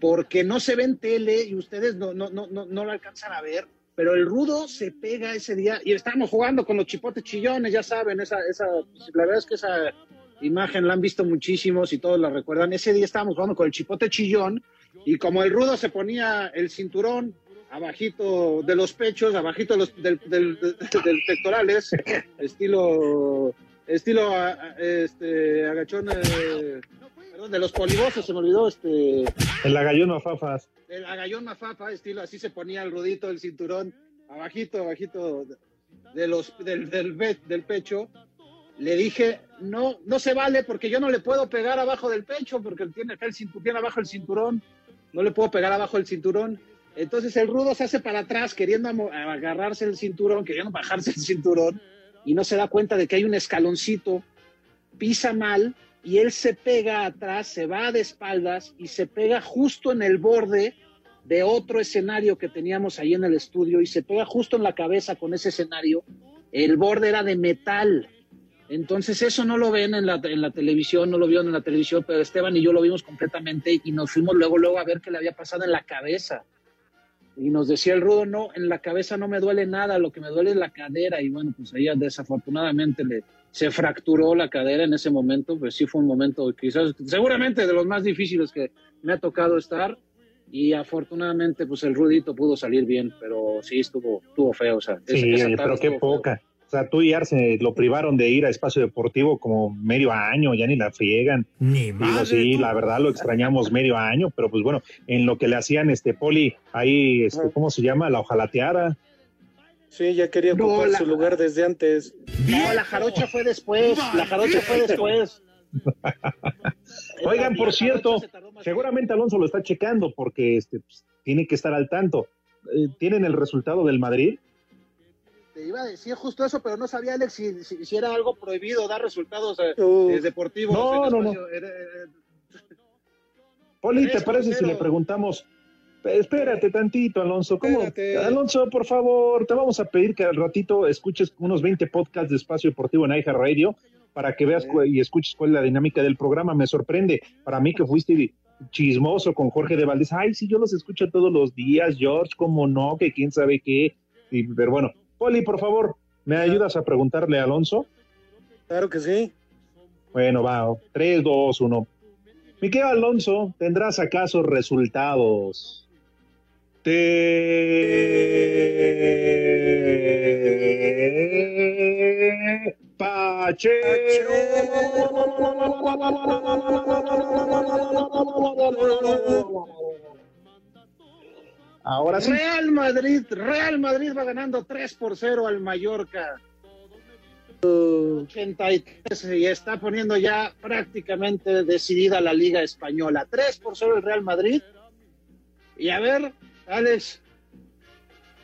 porque no se ve en tele y ustedes no, no, no, no, no lo alcanzan a ver. Pero el rudo se pega ese día y estábamos jugando con los chipotes chillones, ya saben, esa, esa, la verdad es que esa imagen la han visto muchísimos y todos la recuerdan. Ese día estábamos jugando con el chipote chillón y como el rudo se ponía el cinturón abajito de los pechos, abajito del, del, pectorales, estilo, estilo este, agachón, eh, perdón, de los polivosos, se me olvidó, este, El agallón a fafas. el agallón mafapa, estilo, así se ponía el rudito del cinturón, abajito, abajito de- los, del, del, del pecho. Le dije, no, no se vale porque yo no le puedo pegar abajo del pecho porque tiene el cinturón, tiene abajo el cinturón, no le puedo pegar abajo el cinturón. Entonces el rudo se hace para atrás queriendo agarrarse el cinturón, queriendo bajarse el cinturón y no se da cuenta de que hay un escaloncito, pisa mal y él se pega atrás, se va de espaldas y se pega justo en el borde de otro escenario que teníamos ahí en el estudio y se pega justo en la cabeza con ese escenario. El borde era de metal. Entonces eso no lo ven en la, en la televisión, no lo vieron en la televisión, pero Esteban y yo lo vimos completamente y nos fuimos luego, luego a ver qué le había pasado en la cabeza. Y nos decía el rudo, no, en la cabeza no me duele nada, lo que me duele es la cadera. Y bueno, pues ella desafortunadamente le, se fracturó la cadera en ese momento, pues sí fue un momento quizás, seguramente de los más difíciles que me ha tocado estar. Y afortunadamente, pues el rudito pudo salir bien, pero sí estuvo, estuvo feo. O sea, esa- Sí, pero qué feo. poca. O sea, tú y Arce lo privaron de ir a espacio deportivo como medio año, ya ni la friegan. Ni Digo, madre. sí, tú. la verdad lo extrañamos medio año, pero pues bueno, en lo que le hacían este poli, ahí, este, ¿cómo se llama? La ojalateara. Sí, ya quería No, ocupar la- su lugar desde antes. No, la jarocha fue después, la jarocha fue después. Oigan, por cierto, seguramente Alonso lo está checando porque este, pues, tiene que estar al tanto. Eh, ¿Tienen el resultado del Madrid? Te iba a decir justo eso, pero no sabía, Alex, si, si- si era algo prohibido dar resultados eh, Uh, eh, deportivos. No, en no, no. espacio. Poli, ¿te parece si le preguntamos? Espérate tantito, Alonso. ¿Cómo? Espérate. Alonso, por favor, te vamos a pedir que al ratito escuches unos 20 podcasts de Espacio Deportivo en Aija Radio para que veas y escuches cuál es la dinámica del programa. Me sorprende. Para mí que fuiste chismoso con Jorge de Valdés. Ay, sí, yo los escucho todos los días, George, cómo no, que quién sabe qué. Y, pero bueno, Poli, por favor, ¿me ayudas a preguntarle a Alonso? Claro que sí. Bueno, va, 3, 2, 1. Miquel Alonso, ¿tendrás acaso resultados? Te Ahora sí. Real Madrid, Real Madrid va ganando 3 por 0 al Mallorca. 83 y está poniendo ya prácticamente decidida la Liga Española. 3 por 0 el Real Madrid. Y a ver, Alex,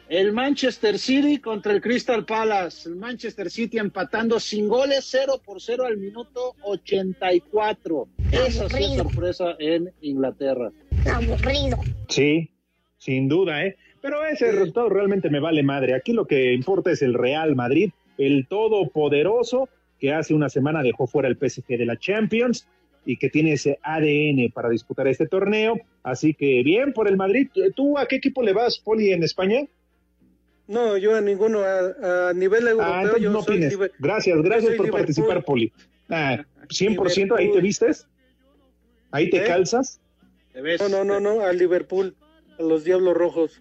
el Manchester City contra el Crystal Palace. El Manchester City empatando sin goles 0 por 0 al minuto 84. Esa sí es sorpresa en Inglaterra. Aburrido. Sí, sin duda, ¿eh? Pero ese resultado realmente me vale madre. Aquí lo que importa es el Real Madrid, el todopoderoso que hace una semana dejó fuera el PSG de la Champions y que tiene ese ADN para disputar este torneo. Así que bien por el Madrid. ¿Tú a qué equipo le vas, Poli, en España? No, yo a ninguno, a, a nivel europeo. Ah, entonces yo no soy liber- Gracias, gracias soy por Liverpool. participar, Poli. Ah, 100% ahí te vistes. Ahí te ¿Eh? calzas. No, no, no, no, a Liverpool, a los Diablos Rojos.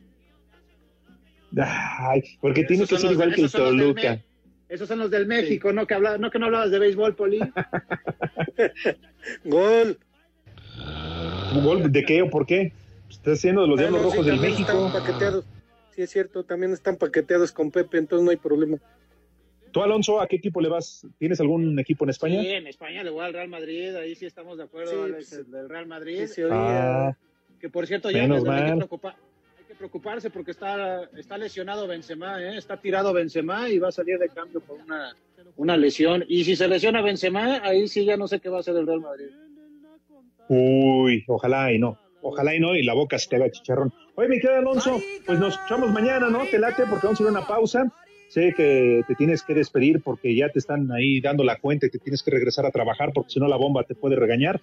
Ay, porque tiene que ser los- igual que el Toluca. Esos son los del México, ¿no? Que, habla, no que no hablabas de béisbol, Poli. Gol. ¿Gol de qué o por qué? Estás haciendo de los Diablos sí, Rojos del México. Están paqueteados. Sí, es cierto, también están paqueteados con Pepe, entonces no hay problema. ¿Tú, Alonso, a qué equipo le vas? ¿Tienes algún equipo en España? Sí, en España le voy al Real Madrid, ahí sí estamos de acuerdo, Sí, Alex, pues, el del Real Madrid. sí. Ah, Que por cierto, ya Menos preocuparse porque está, está lesionado Benzema, ¿eh? está tirado Benzema y va a salir de cambio por una, una lesión. Y si se lesiona Benzema, ahí sí ya no sé qué va a hacer el Real Madrid. uy, ojalá y no. Ojalá y no, y la boca se te haga chicharrón. Oye, mi querido Alonso, pues nos echamos mañana, ¿no? Te late porque vamos a ir a una pausa. Sé que te tienes que despedir porque ya te están ahí dando la cuenta y te tienes que regresar a trabajar porque si no la bomba te puede regañar.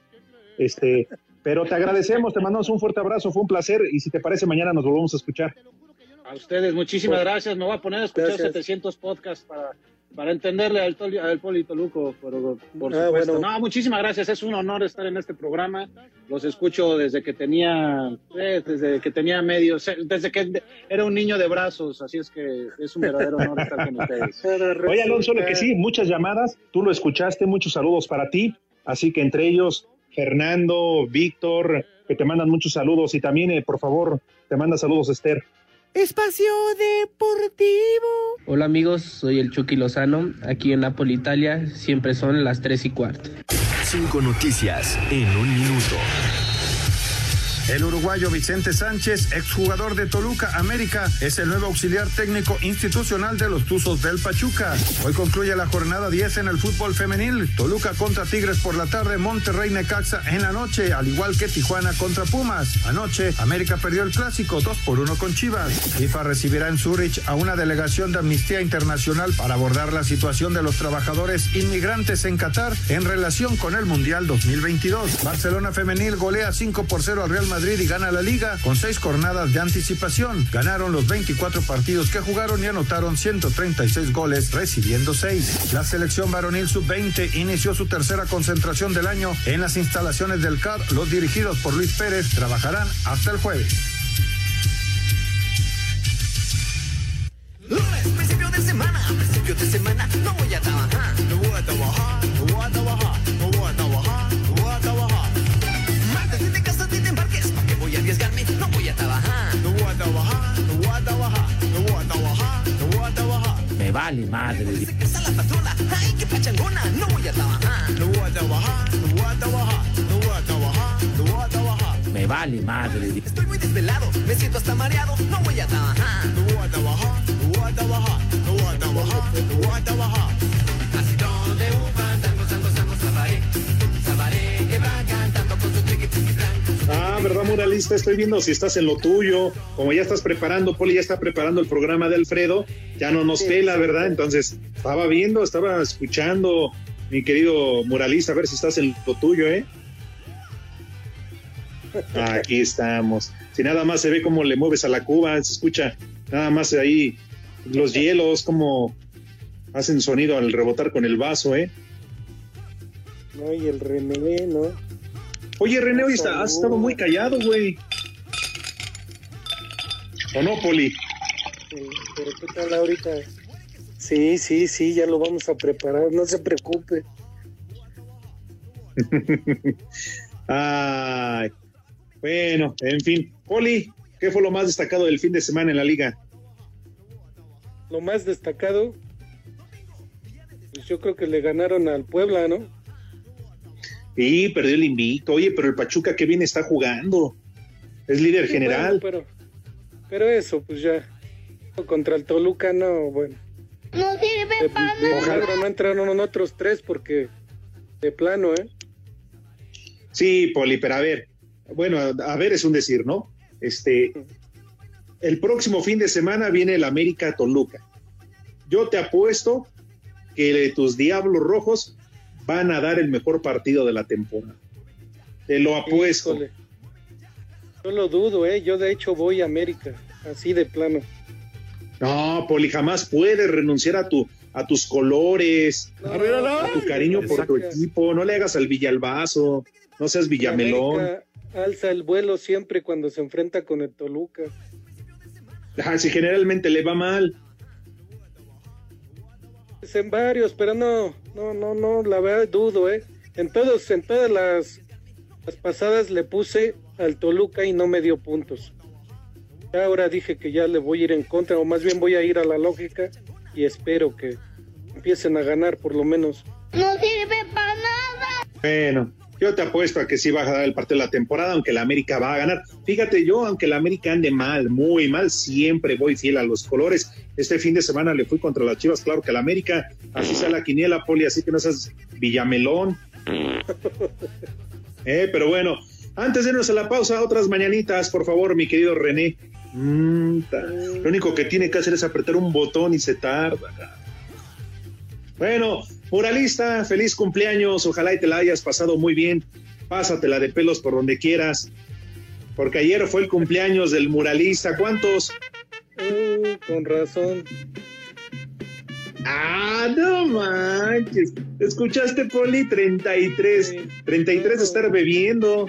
Este, pero te agradecemos, te mandamos un fuerte abrazo, fue un placer y si te parece mañana nos volvemos a escuchar. A ustedes, muchísimas gracias. Me voy a poner a escuchar Gracias. 700 podcasts para, para entenderle al, Toli- al Polito Luco, por, por Ah, supuesto. bueno. No, muchísimas gracias. Es un honor estar en este programa. Los escucho desde que tenía, eh, desde que tenía medio, desde que era un niño de brazos. Así es que es un verdadero honor estar con ustedes. Oye, Alonso, lo que sí, muchas llamadas, tú lo escuchaste, muchos saludos para ti, así que entre ellos, Fernando, Víctor, que te mandan muchos saludos y también, eh, por favor, te manda saludos Esther. Espacio Deportivo. Hola amigos, soy el Chucky Lozano, aquí en Napoli, Italia, siempre son las 3 y cuarto. Cinco noticias en un minuto. El uruguayo Vicente Sánchez, exjugador de Toluca América, es el nuevo auxiliar técnico institucional de los Tuzos del Pachuca. Hoy concluye la jornada 10 en el fútbol femenil. Toluca contra Tigres por la tarde, Monterrey Necaxa en la noche, al igual que Tijuana contra Pumas. Anoche, América perdió el clásico 2 por 1 con Chivas. FIFA recibirá en Zurich a una delegación de Amnistía Internacional para abordar la situación de los trabajadores inmigrantes en Qatar en relación con el Mundial 2022. Barcelona Femenil golea 5 por 0 al Real Madrid y gana la liga con seis jornadas de anticipación. Ganaron los 24 partidos que jugaron y anotaron 136 goles, recibiendo 6. La selección varonil sub-20 inició su tercera concentración del año en las instalaciones del CAR. Los dirigidos por Luis Pérez trabajarán hasta el jueves. Estoy viendo si estás en lo tuyo, como ya estás preparando, Poli ya está preparando el programa de Alfredo, ya no nos pela, ¿verdad? Entonces, estaba viendo, estaba escuchando, mi querido Moralista, a ver si estás en lo tuyo, ¿eh? Aquí estamos. Si nada más se ve cómo le mueves a la cuba, se escucha nada más ahí los hielos, como hacen sonido al rebotar con el vaso, ¿eh? No, y el René, ¿no? Oye, René, hoy está, has estado muy callado, güey. ¿O no, Poli? Sí, pero ¿qué tal ahorita? Sí, sí, sí, ya lo vamos a preparar, no se preocupe. Ay, bueno, en fin. Poli, ¿qué fue lo más destacado del fin de semana en la liga? Lo más destacado, pues yo creo que le ganaron al Puebla, ¿no? Sí, perdió el invicto. Oye, pero el Pachuca que bien está jugando. Es líder Sí, general. bueno, pero, pero eso, pues ya. Contra el Toluca, no, bueno. No sirve para De milagro no entraron otros tres porque de plano, ¿eh? Sí, Poli, pero a ver, bueno, a ver es un decir, ¿no? Este, el próximo fin de semana viene el América Toluca. Yo te apuesto que tus Diablos Rojos van a dar el mejor partido de la temporada. Te lo apuesto. Híjole. Yo lo dudo, ¿eh? Yo de hecho voy a América, así de plano. No, Poli, jamás puedes renunciar a tu a tus colores, a tu cariño por tu equipo. No le hagas al Villalbazo, no seas Villamelón. América alza el vuelo siempre cuando se enfrenta con el Toluca. Ah, si generalmente le va mal. Es en varios, pero no, no, no, no, la verdad dudo, ¿eh? En todos, en todas las, las pasadas le puse al Toluca y no me dio puntos. Ya Ahora dije que ya le voy a ir en contra, o más bien voy a ir a la lógica y espero que empiecen a ganar por lo menos. No sirve para nada. Bueno, yo te apuesto a que sí va a dar el partido de la temporada, aunque la América va a ganar. Fíjate, yo, aunque la América ande mal, muy mal, siempre voy fiel a los colores. Este fin de semana le fui contra las Chivas, claro que la América, así sea la quiniela, Poli, así que no seas Villamelón. Eh, pero bueno, antes de irnos a la pausa, otras mañanitas, por favor, mi querido René. Mm, lo único que tiene que hacer es apretar un botón y se tarda. Bueno, muralista, feliz cumpleaños. Ojalá y te la hayas pasado muy bien. Pásatela de pelos por donde quieras. Porque ayer fue el cumpleaños del muralista. ¿Cuántos? Uh, con razón. Ah, no manches. ¿Escuchaste, Poli? 33. 33 de estar bebiendo.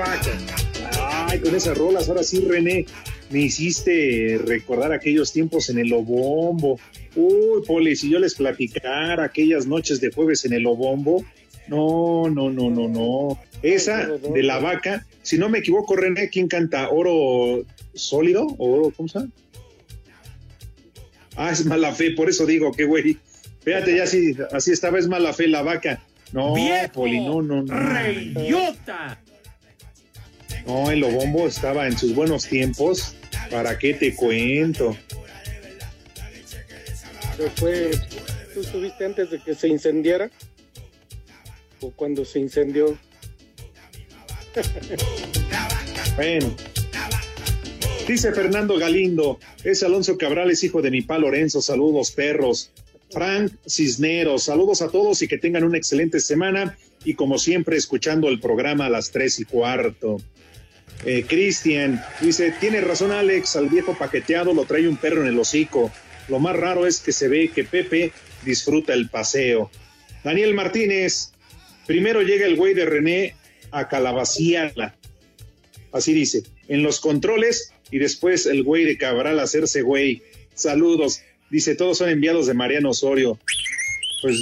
vaca. Ay, con esas rolas, ahora sí, René, me hiciste recordar aquellos tiempos en el Lobombo. Uy, Poli, si yo les platicara aquellas noches de jueves en el Lobombo. No, no, no, no, no. Esa de la vaca, si no me equivoco, René, ¿quién canta? ¿Oro sólido? ¿O oro, cómo se llama? Ah, es mala fe, por eso digo que, güey. Fíjate, ya así, así estaba, es mala fe la vaca. No. Poli, no, no, no. ¡Reyota! No, el Lobombo estaba en sus buenos tiempos. ¿Para qué te cuento? Pero fue, ¿tú estuviste antes de que se incendiara? ¿O cuando se incendió? Bueno. Dice Fernando Galindo, es Alonso Cabral, es hijo de mi pa Lorenzo, saludos perros. Frank Cisneros, saludos a todos y que tengan una excelente semana y como siempre escuchando el programa a las tres y cuarto. Eh, Cristian dice, tiene razón Alex, al viejo paqueteado lo trae un perro en el hocico. Lo más raro es que se ve que Pepe disfruta el paseo. Daniel Martínez, primero llega el güey de René a calabaciarla. Así dice, en los controles y después el güey de Cabral a hacerse güey. Saludos. Dice, todos son enviados de Mariano Osorio. Pues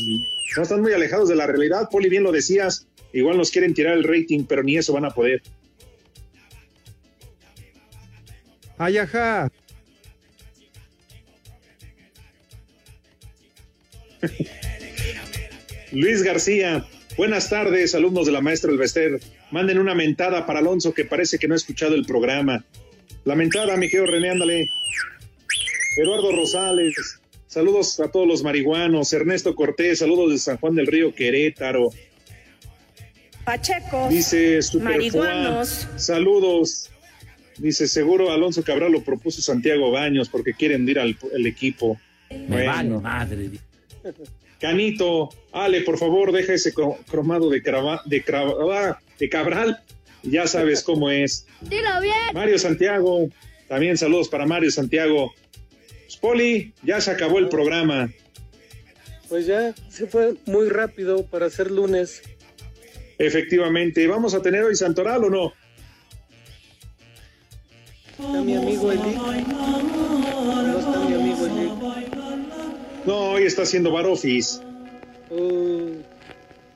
no están muy alejados de la realidad, Poli, bien lo decías. Igual nos quieren tirar el rating, pero ni eso van a poder. Ayaja. Luis García, buenas tardes, alumnos de la maestra Elvester. Manden una mentada para Alonso que parece que no ha escuchado el programa. La mentada, mi querido René, ándale. Eduardo Rosales, saludos a todos los marihuanos. Ernesto Cortés, saludos de San Juan del Río, Querétaro. Pacheco. Dice Super marihuanos. Saludos. Dice, seguro Alonso Cabral lo propuso Santiago Baños porque quieren ir al el equipo. Me vale madre. Canito, Ale, por favor, deja ese cro- cromado de, crava- de, crava- de Cabral. Ya sabes cómo es. Dilo bien. Mario Santiago, también saludos para Mario Santiago. Pues, Poli, ya se acabó el programa. Pues ya se fue muy rápido para ser lunes. Efectivamente, ¿vamos a tener hoy Santoral o no? Está mi amigo Eli. No está mi amigo Eli. No, hoy está haciendo Barofis. Uh,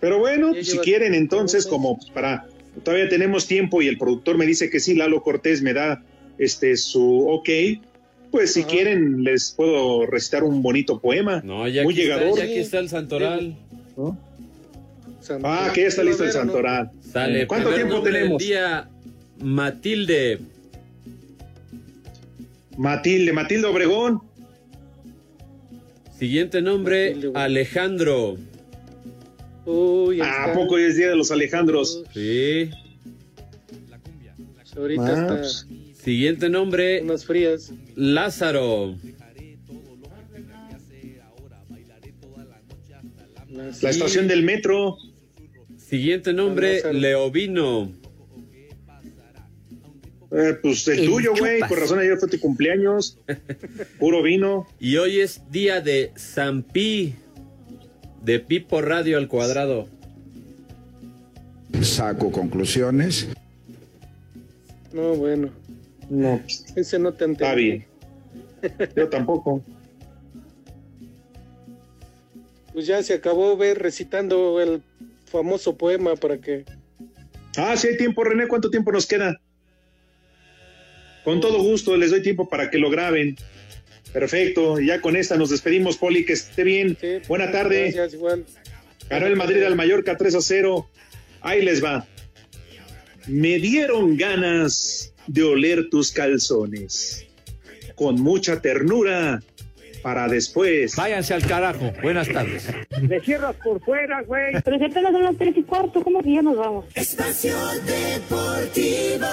Pero bueno, Ya si quieren entonces, como pues, para todavía tenemos tiempo y el productor me dice que sí, Lalo Cortés me da este su ok, pues si quieren les puedo recitar un bonito poema. No, ya muy aquí está, llegador. ya aquí está el Santoral. Ah, que ya está listo el Santoral. Sale. ¿Cuánto tiempo tenemos? día, Matilde. Matilde, Matilde Obregón. Siguiente nombre, Alejandro. Uy, ahí ¿A poco hoy es Día de los Alejandros? Sí. Ahorita Ah, está pues, Siguiente nombre, unas frías. Lázaro. La estación del metro. Siguiente nombre, Lázaro. Leovino. Eh, pues el, El tuyo, güey. Por razón ayer fue tu cumpleaños. Puro vino. Y hoy es día de San Pi, de Pipo Radio al cuadrado. Saco conclusiones. No, bueno. No, Ese no te está entendí. bien. Yo tampoco. Pues ya se acabó ver recitando el famoso poema para que. Ah, sí hay tiempo, René. ¿Cuánto tiempo nos queda? Con todo gusto, les doy tiempo para que lo graben. Perfecto. Y ya con esta nos despedimos, Poli. Que esté bien. Buena tarde. Gracias, igual. Ganó el Madrid al Mallorca 3 a 0. Ahí les va. Me dieron ganas de oler tus calzones. Con mucha ternura para después. Váyanse al carajo. Buenas tardes. Le cierras por fuera, güey. Pero si apenas son las tres y cuarto, ¿cómo que ya nos vamos? Espacio Deportivo.